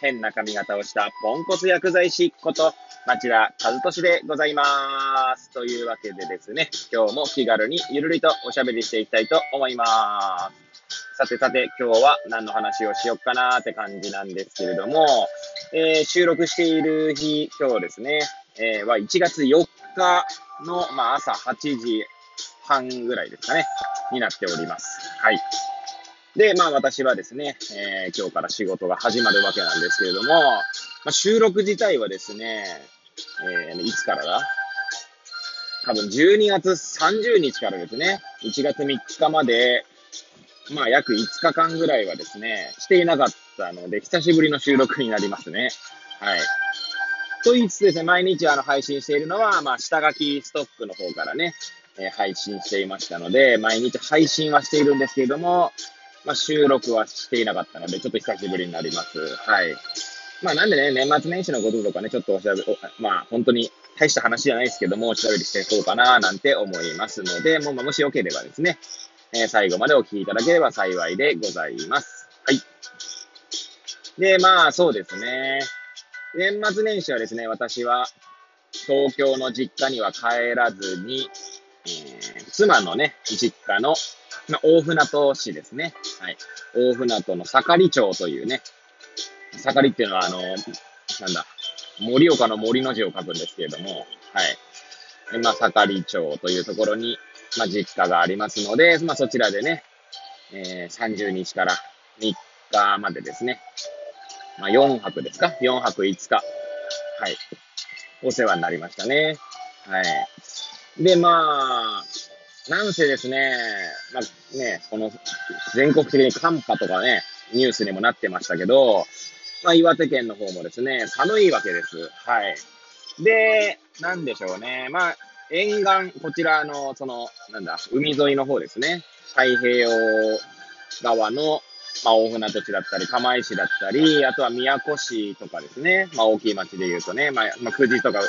変な髪型をしたポンコツ薬剤師こと町田和俊でございます。というわけでですね、今日も気軽にゆるりとおしゃべりしていきたいと思います。さてさて、今日は何の話をしよっかなーって感じなんですけれども、えー、収録している日、今日ですね、えー、は1月4日の、まあ、朝8時半ぐらいですかね、になっております。はい。で、まあ私はですね、えー、今日から仕事が始まるわけなんですけれども、まあ、収録自体はですね、えー、いつからだ？多分12月30日からですね、1月3日まで、まあ約5日間ぐらいはですね、していなかったので、久しぶりの収録になりますね。はい。と言いつつですね、毎日あの配信しているのは、まあ下書きストックの方からね、えー、配信していましたので、毎日配信はしているんですけれども、まあ収録はしていなかったので、ちょっと久しぶりになります。はい。まあなんでね、年末年始のこととかね、ちょっとおしゃべり、まあ本当に大した話じゃないですけども、おしゃべりしていこうかななんて思いますので、もうもしよければですね、えー、最後までお聞きいただければ幸いでございます。はい。で、まあそうですね。年末年始はですね、私は東京の実家には帰らずに、えー、妻のね、実家の、まあ、大船渡市ですね。はい。大船渡の盛り町というね、盛りっていうのは、あの、なんだ、盛岡の森の字を書くんですけれども、はい。まあ、盛り町というところに、まあ、実家がありますので、まあ、そちらでね、えー、30日から3日までですね、まあ、4泊ですか ?4 泊5日。はい。お世話になりましたね。はい。で、まあ、なんせですね、まあね、この全国的に寒波とかね、ニュースにもなってましたけど、まあ、岩手県の方もですね、寒いわけです。はい。で、なんでしょうね。まあ、沿岸、こちらの、その、なんだ、海沿いの方ですね。太平洋側の、まあ、大船渡市だったり、釜石だったり、あとは宮古市とかですね。まあ、大きい町で言うとね、まあ、まあ、富士とか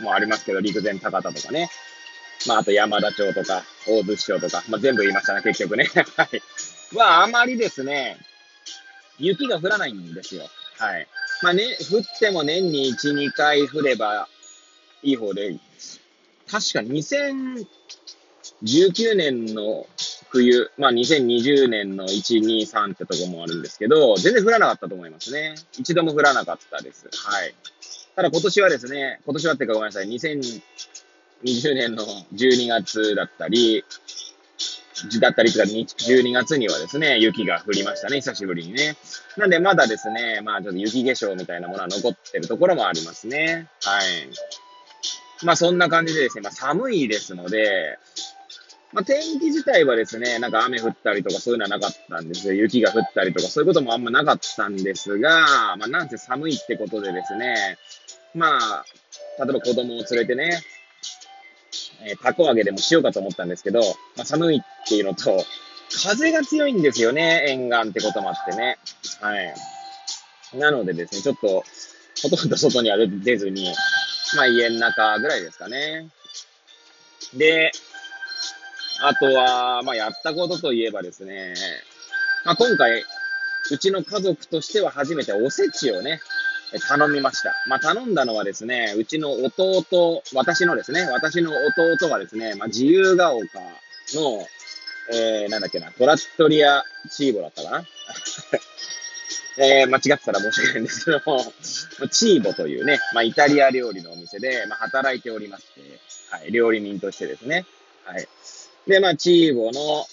もありますけど、陸前高田とかね。まあ、あと山田町とか、大津市町とか、まあ、全部言いましたね、結局ね。はい。は、あまりですね、雪が降らないんですよ。はい。まあね、降っても年に1、2回降ればいい方で、確か2019年の冬、まあ2020年の1、2、3ってとこもあるんですけど、全然降らなかったと思いますね。一度も降らなかったです。はい。ただ今年はですね、今年はってかごめんなさい、20年の12月だったり、だったりとか、12月にはですね、雪が降りましたね、久しぶりにね。なんで、まだですね、まあ、ちょっと雪化粧みたいなものは残ってるところもありますね。はい。まあ、そんな感じでですね、まあ、寒いですので、まあ、天気自体はですね、なんか雨降ったりとかそういうのはなかったんですよ。雪が降ったりとかそういうこともあんまなかったんですが、まあ、なんせ寒いってことでですね、まあ、例えば子供を連れてね、えー、タコ揚げでもしようかと思ったんですけど、まあ、寒いっていうのと、風が強いんですよね、沿岸ってこともあってね。はい。なのでですね、ちょっと、ほとんど外には出ずに、まあ家の中ぐらいですかね。で、あとは、まあやったことといえばですね、まあ今回、うちの家族としては初めておせちをね、頼みました。まあ、頼んだのはですね、うちの弟、私のですね、私の弟はですね、まあ、自由が丘の、えー、なんだっけな、トラットリアチーボだったかな えー、間違ってたら申し訳ないんですけども、チーボというね、まあ、イタリア料理のお店で、まあ、働いておりまして、はい、料理人としてですね。はい。で、まあ、チーボの、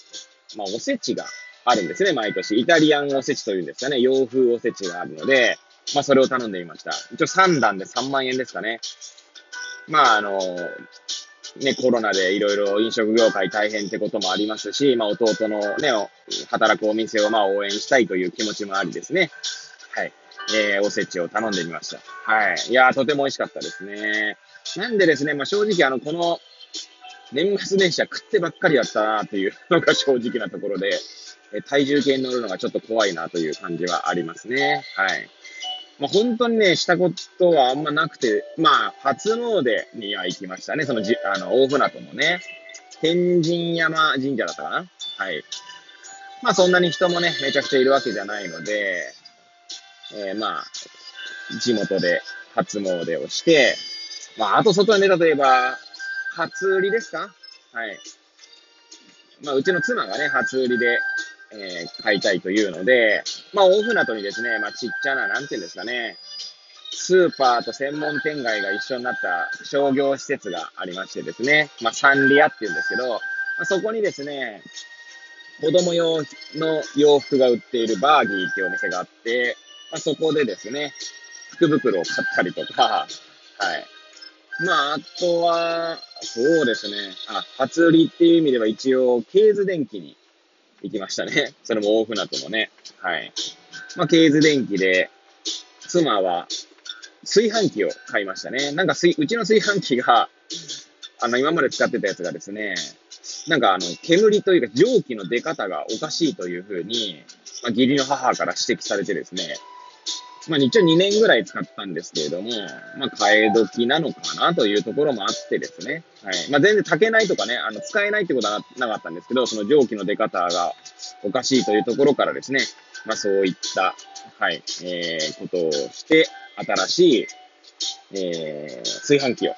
まあ、おせちがあるんですね、毎年。イタリアンおせちというんですかね、洋風おせちがあるので、まあ、それを頼んでみました。一応3段で3万円ですかね。まあ、あの、ね、コロナでいろいろ飲食業界大変ってこともありますし、まあ、弟のね、働くお店をまあ応援したいという気持ちもありですね。はい。えー、おせちを頼んでみました。はい。いやとても美味しかったですね。なんでですね、まあ、正直あの、この、年末年始は食ってばっかりやったなっていうのが正直なところで、え体重計に乗るのがちょっと怖いなという感じはありますね。はい。まあ、本当にね、したことはあんまなくて、まあ、初詣には行きましたね。そのじ、あの、大船渡のね、天神山神社だったかなはい。まあ、そんなに人もね、めちゃくちゃいるわけじゃないので、えー、まあ、地元で初詣をして、まあ、あと外に出たといえば、初売りですか？はい。まあ、うちの妻がね、初売りで、えー、買いたいというので、まあ、大船渡にですね、まあ、ちっちゃな、なんていうんですかね、スーパーと専門店街が一緒になった商業施設がありましてですね、まあ、サンリアっていうんですけど、まあ、そこにですね、子供用の洋服が売っているバーギーっていうお店があって、まあ、そこでですね、福袋を買ったりとか、はい。まあ、あとは、そうですね。あ、初売りっていう意味では一応、ケーズ電機に行きましたね。それも大船渡のね。はい。まあ、ケーズ電機で、妻は炊飯器を買いましたね。なんかうちの炊飯器が、あの、今まで使ってたやつがですね、なんかあの、煙というか蒸気の出方がおかしいというふうに、まあ、義理の母から指摘されてですね、まあ一応2年ぐらい使ったんですけれども、まあ替え時なのかなというところもあってですね。はい。まあ全然炊けないとかね、あの使えないってことはなかったんですけど、その蒸気の出方がおかしいというところからですね、まあそういった、はい、えー、ことをして、新しい、えー、炊飯器を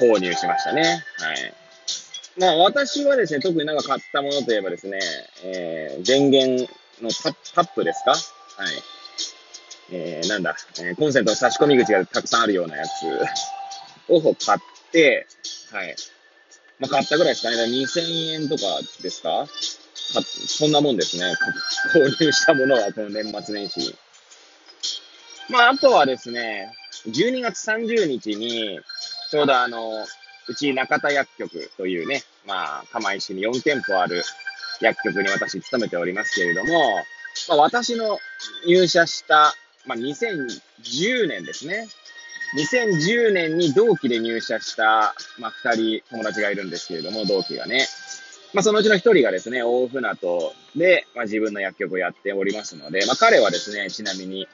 購入しましたね。はい。まあ私はですね、特になんか買ったものといえばですね、えー、電源のタップですか？はい。えー、なんだ、えー、コンセントの差し込み口がたくさんあるようなやつを買って、はい。まあ、買ったぐらいですかね。2000円とかですか？そんなもんですね。購入したものはこの年末年始に。まあ、あとはですね、12月30日に、ちょうどあの、うち中田薬局というね、まあ、釜石に4店舗ある薬局に私勤めておりますけれども、まあ、私の入社したまあ、2010年ですね。2010年に同期で入社した、まあ、二人友達がいるんですけれども、同期がね。まあ、そのうちの一人がですね、大船渡で、まあ、自分の薬局をやっておりますので、まあ、彼はですね、ちなみに、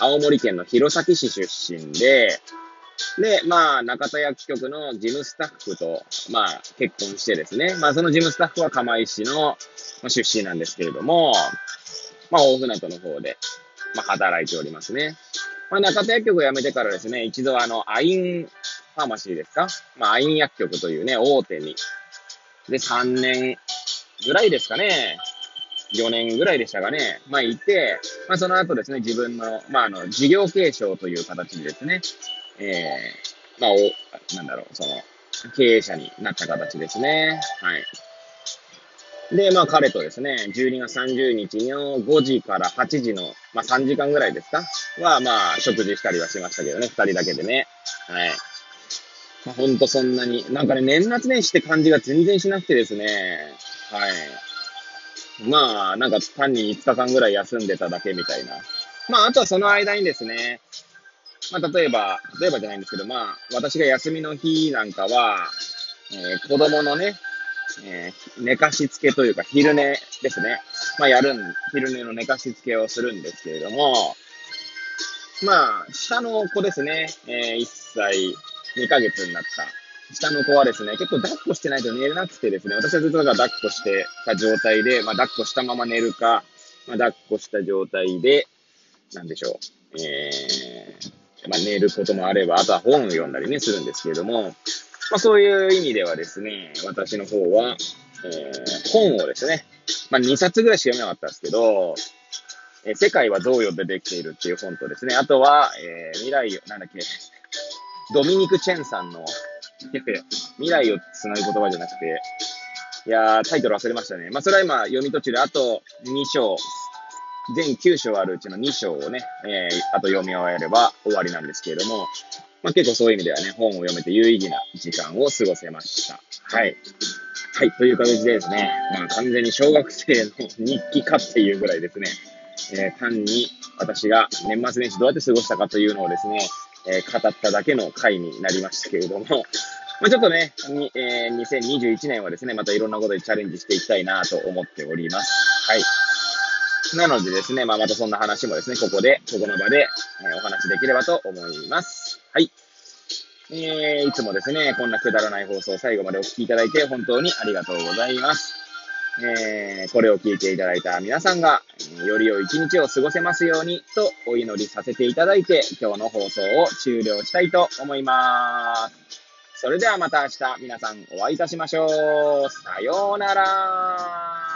青森県の弘前市出身で、で、まあ、中田薬局の事務スタッフと、まあ、結婚してですね、まあ、その事務スタッフは釜石の出身なんですけれども、まあ、大船渡の方で、まあ、働いておりますね。まあ、中田薬局を辞めてからですね、一度あの、アインファーマシーですか？まあ、アイン薬局というね、大手に。で、3年ぐらいですかね。4年ぐらいでしたかね。まあ、いて、まあ、その後ですね、自分の、まあ、あの、事業継承という形でですね、えー、まあ、お、なんだろう、その、経営者になった形ですね。はい。で、まあ彼とですね、12月30日の5時から8時の、まあ3時間ぐらいですか？は、まあ食事したりはしましたけどね、2人だけでね。はい。まあ、ほんとそんなに、なんかね、年末年始って感じが全然しなくてですね、はい。まあ、なんか単に5日間ぐらい休んでただけみたいな。まあ、あとはその間にですね、まあ、例えば、例えばじゃないんですけど、まあ、私が休みの日なんかは、えー、子供のね、えー、寝かしつけというか、昼寝ですね。まあ、やるん、昼寝の寝かしつけをするんですけれども、まあ、下の子ですね、えー、1歳2ヶ月になった。下の子はですね、結構抱っこしてないと寝れなくてですね、私はずっとだから抱っこしてた状態で、まあ、抱っこしたまま寝るか、まあ、抱っこした状態で、なんでしょう、えー、まあ、寝ることもあれば、あとは本を読んだりね、するんですけれども、まあ、そういう意味ではですね、私の方は、えー、本をですね、まあ、2冊ぐらいしか読めなかったんですけど、えー、世界は贈与でできているっていう本とですね、あとは、えー、未来を、なんだっけ、ドミニク・チェンさんの、未来をつなぐ言葉じゃなくて、いやー、タイトル忘れましたね。まあ、それは今、読み途中で、あと2章、全9章あるうちの2章をね、えー、あと読み終えれば終わりなんですけれども、まあ、結構そういう意味ではね、本を読めて有意義な時間を過ごせました。はい。はい、という形でですね、まあ完全に小学生の日記かっていうぐらいですね、えー、単に私が年末年始どうやって過ごしたかというのをですね、えー、語っただけの回になりましたけれども、まあ、ちょっとね、えー、2021年はですね、またいろんなことにチャレンジしていきたいなと思っております。はい。なのでですね、まあ、またそんな話もですね、ここで、ここの場で、え、お話できればと思います。はい。えー、いつもですね、こんなくだらない放送を最後までお聞きいただいて本当にありがとうございます。えー、これを聞いていただいた皆さんが、より良い一日を過ごせますようにとお祈りさせていただいて、今日の放送を終了したいと思います。それではまた明日皆さんお会いいたしましょう。さようなら。